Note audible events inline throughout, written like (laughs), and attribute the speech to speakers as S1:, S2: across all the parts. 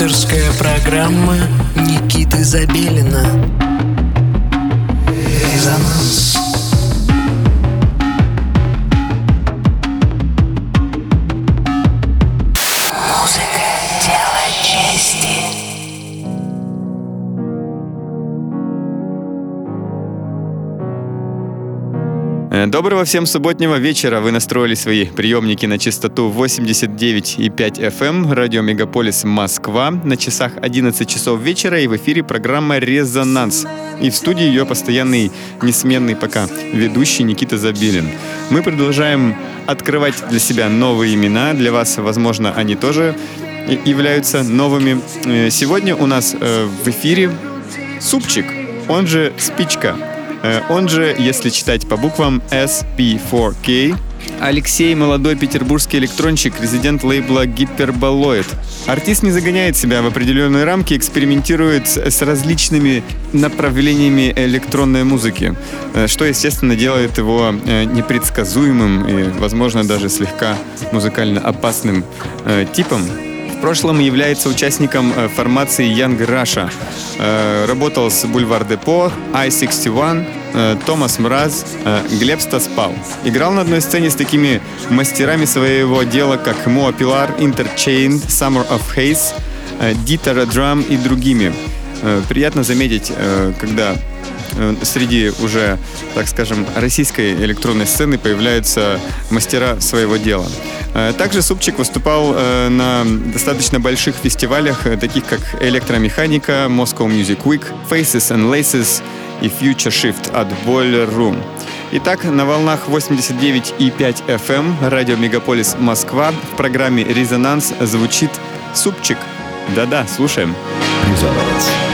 S1: Авторская программа Никиты Забелина. Резонанс
S2: доброго всем субботнего вечера. Вы настроили свои приемники на частоту 89,5 FM, эм, радио Мегаполис Москва. На часах 11 часов вечера и в эфире программа «Резонанс». И в студии ее постоянный, несменный пока ведущий Никита Забелин. Мы продолжаем открывать для себя новые имена. Для вас, возможно, они тоже являются новыми. Э, сегодня у нас э, в эфире Супчик, он же Спичка. Э, он же, если читать по буквам, SP4K. Алексей – молодой петербургский электронщик, резидент лейбла Гиперболоид. Артист не загоняет себя в определенные рамки, экспериментирует с различными направлениями электронной музыки, э, что, естественно, делает его э, непредсказуемым и, возможно, даже слегка музыкально опасным типом. В прошлом является участником э, формации Young Russia. Э, работал с Бульвар Депо, I-61, э, Томас Мраз, Глеб Стаспал. Играл на одной сцене с такими мастерами своего дела, как Моа Пилар, Interchain, Summer of Haze, Дитера Drum и другими. Приятно заметить, когда среди уже, так скажем, российской электронной сцены появляются мастера своего дела. Э, также Супчик выступал э, на достаточно больших фестивалях, э, таких как Электромеханика, Moscow Music Week, Faces and Laces и Future Shift от Boiler Room. Итак, на волнах 89,5 FM эм, радио Мегаполис Москва в программе «Резонанс» звучит Супчик. Да-да, слушаем. Резонанс.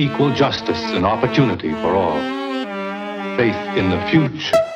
S3: Equal justice and opportunity for all, faith in the future.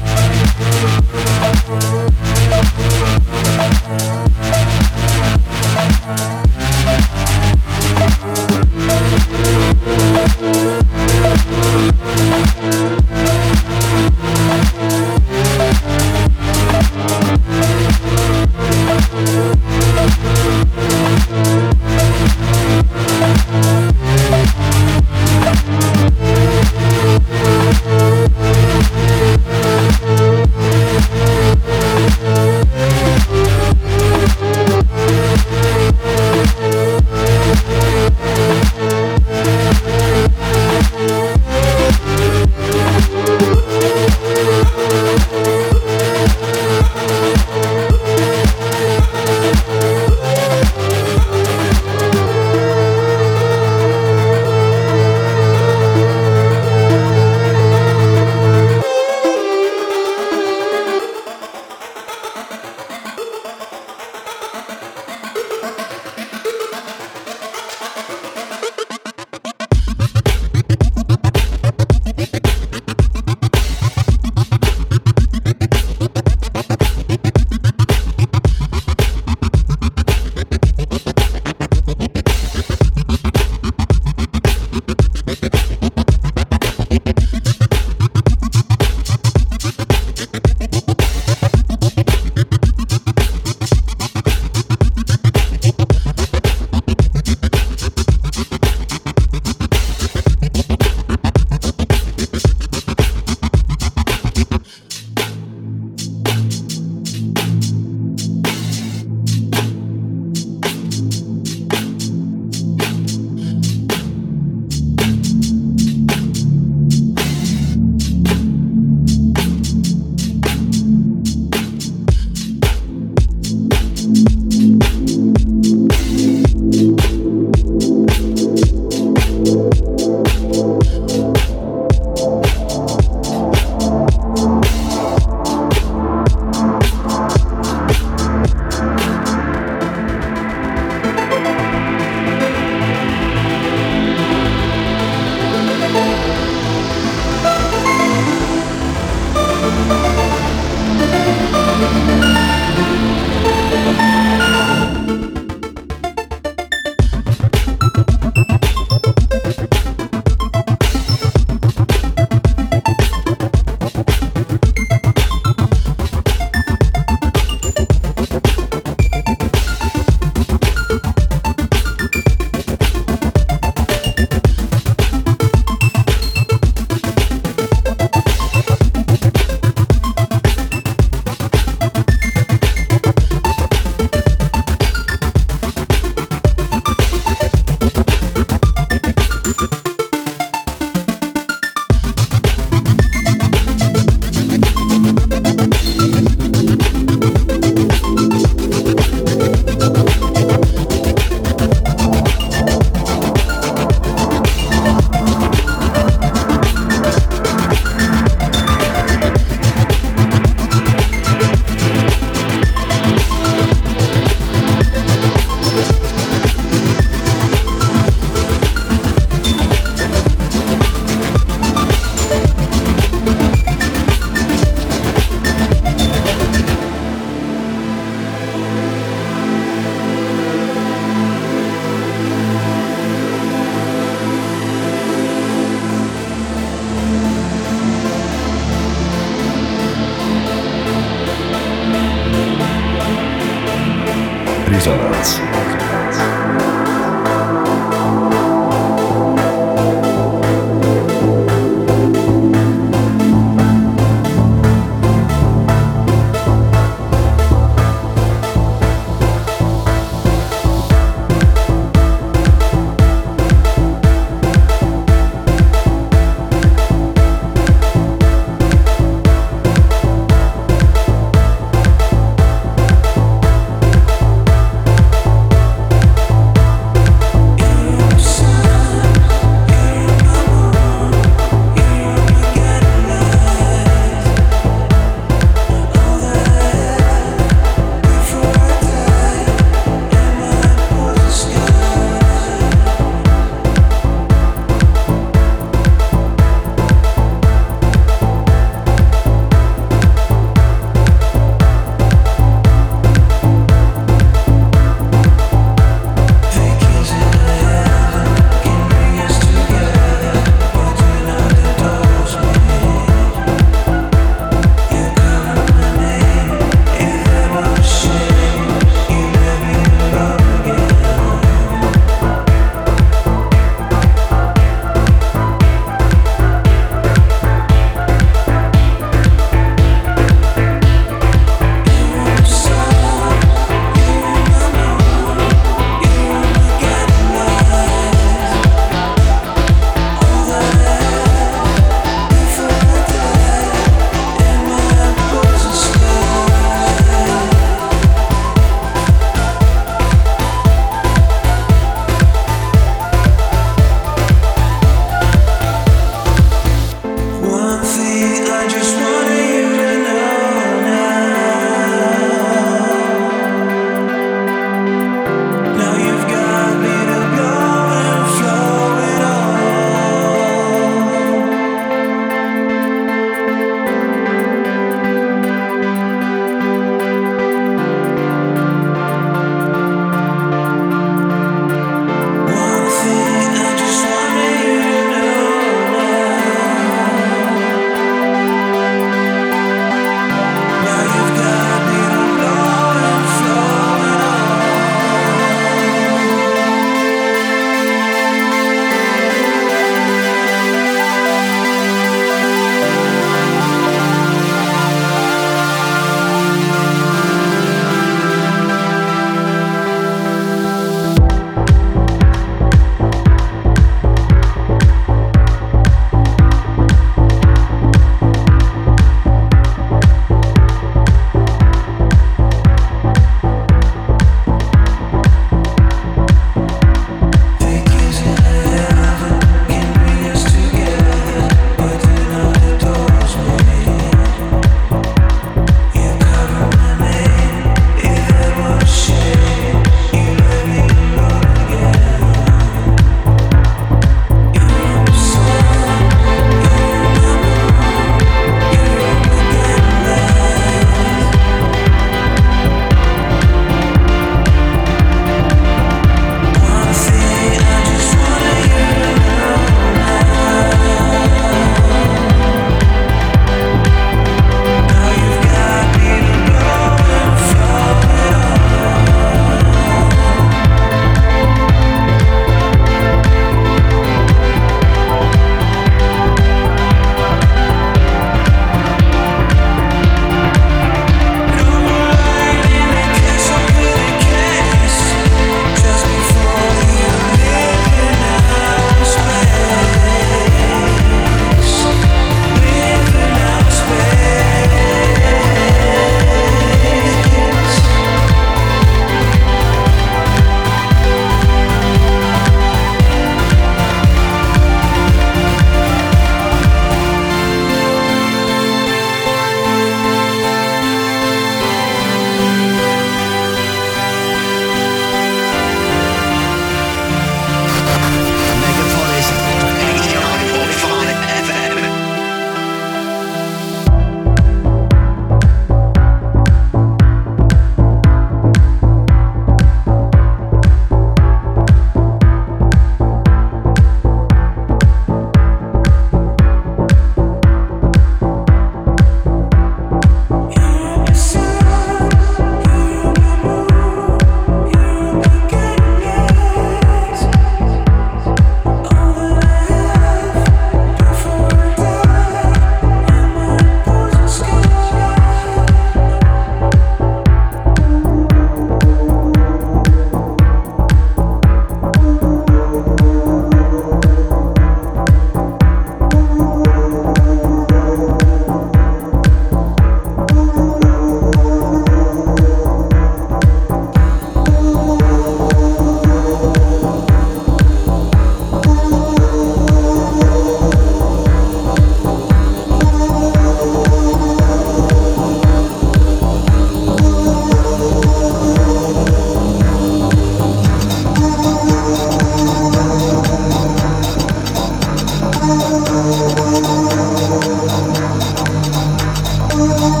S4: Thank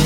S2: you.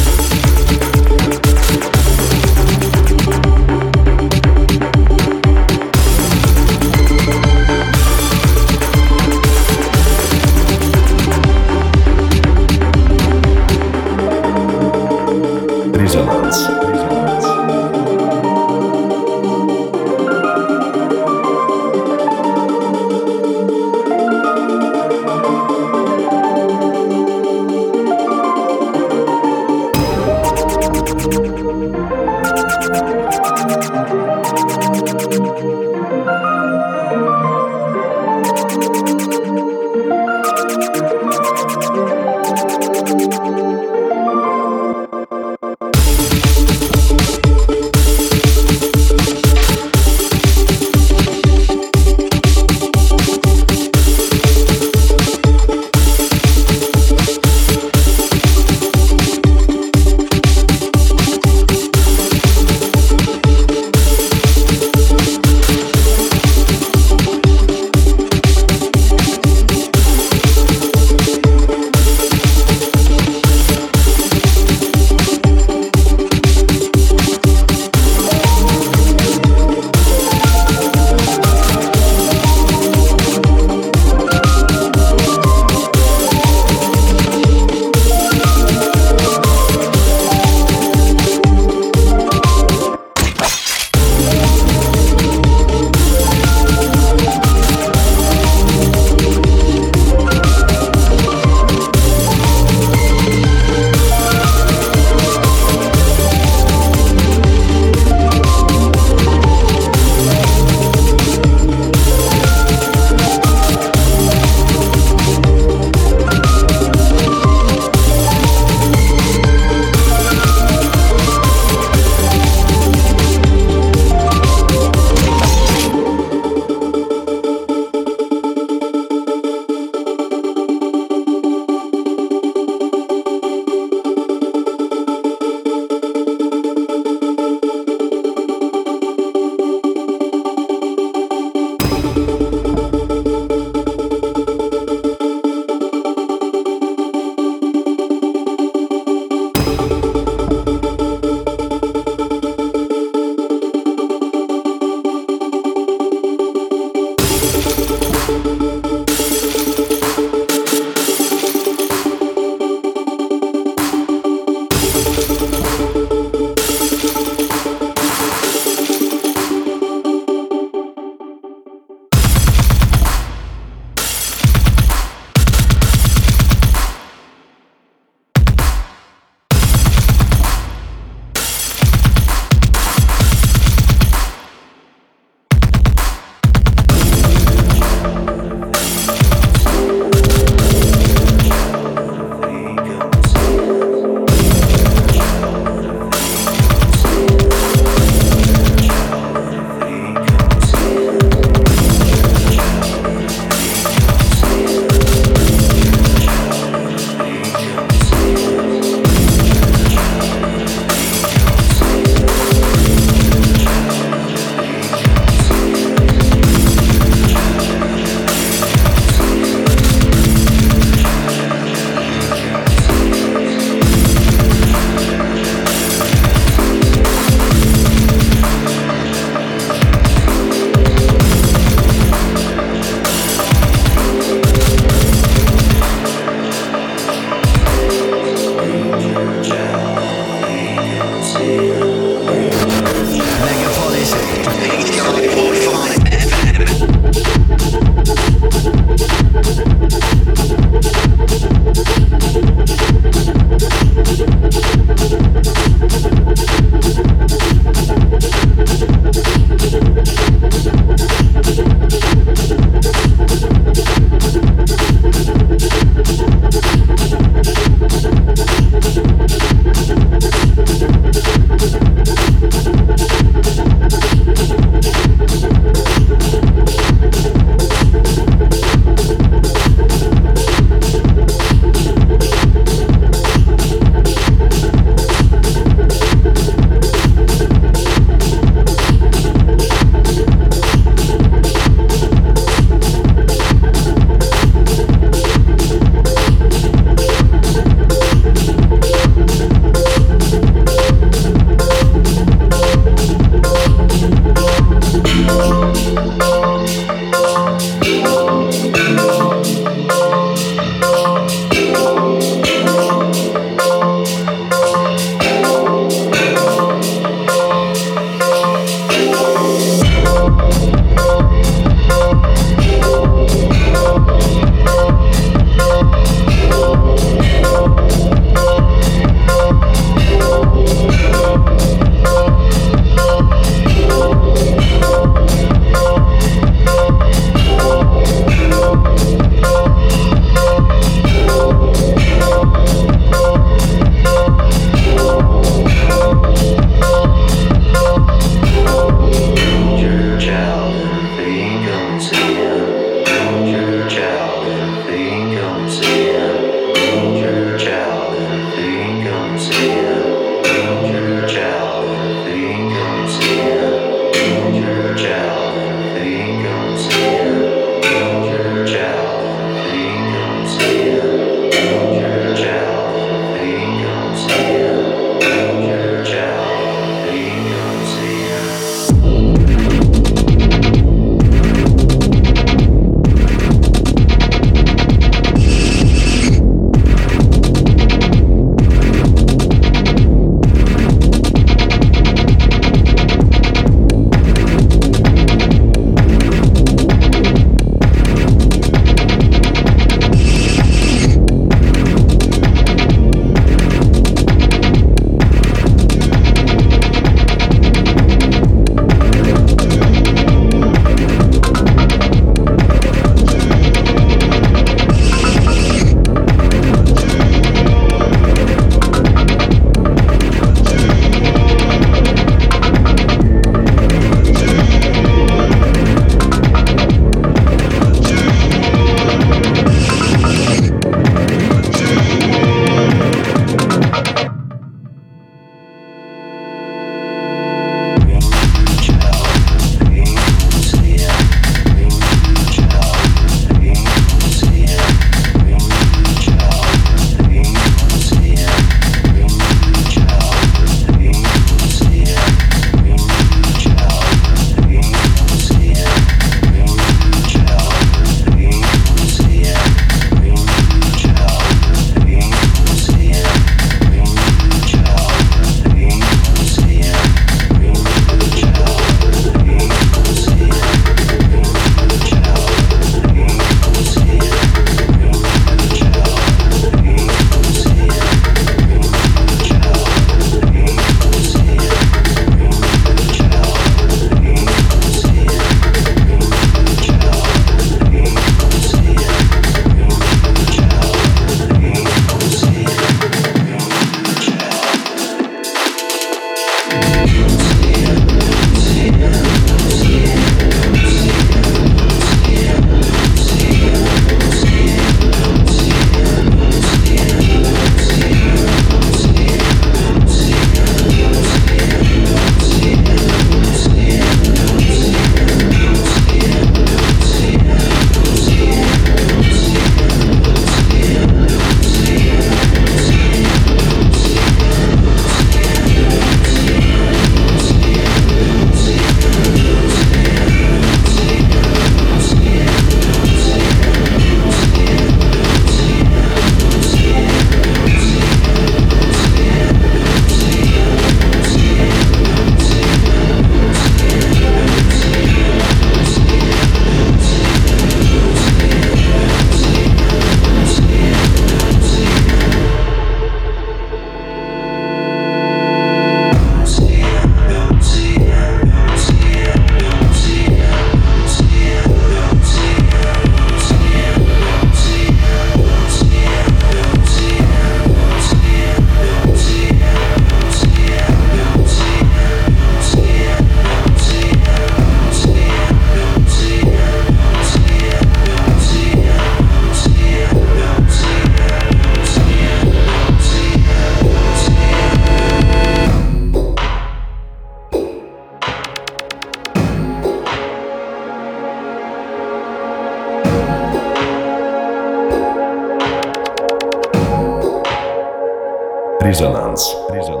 S2: Резонанс. Резонанс.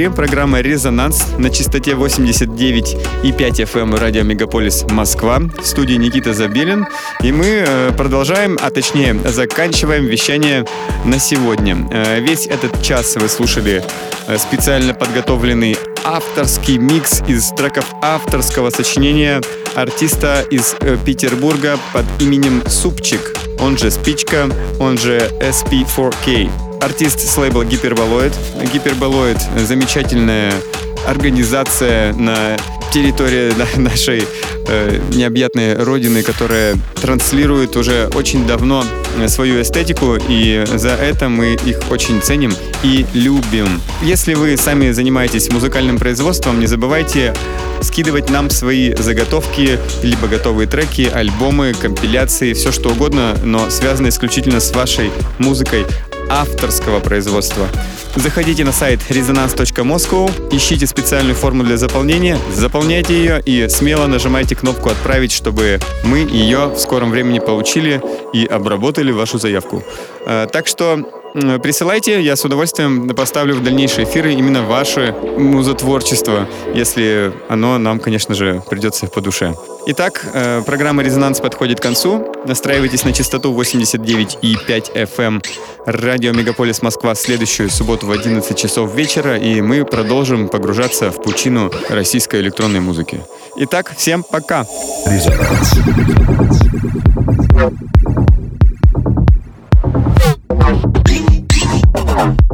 S2: Эфире. Программа «Резонанс» на частоте 89,5 FM радио «Мегаполис Москва». В студии Никита Забелин. И мы э, продолжаем, а точнее заканчиваем вещание на сегодня. Э, весь этот час вы слушали э, специально подготовленный авторский микс из треков авторского сочинения артиста из Петербурга под именем Супчик, он же Спичка, он же SP4K. Артист с лейбла Гиперболоид. Гиперболоид — замечательная организация на территории (laughs) нашей э, необъятной родины, которая транслирует уже очень давно свою эстетику, и за это мы их очень ценим и любим. Если вы сами занимаетесь музыкальным производством, не забывайте скидывать нам свои заготовки, либо готовые треки, альбомы, компиляции, все что угодно, но связано исключительно с вашей музыкой авторского производства. Заходите на сайт resonance.moscow, ищите специальную форму для заполнения, заполняйте ее и смело нажимайте кнопку «Отправить», чтобы мы ее в скором времени получили и обработали вашу заявку. Э, так что Присылайте, я с удовольствием поставлю в дальнейшие эфиры именно ваше музотворчество, если оно нам, конечно же, придется по душе. Итак, э, программа «Резонанс» подходит к концу. Настраивайтесь на частоту 89,5 FM эм. радио «Мегаполис Москва» следующую субботу в 11 часов вечера, и мы продолжим погружаться в пучину российской электронной музыки. Итак, всем пока! Резонанс. Thank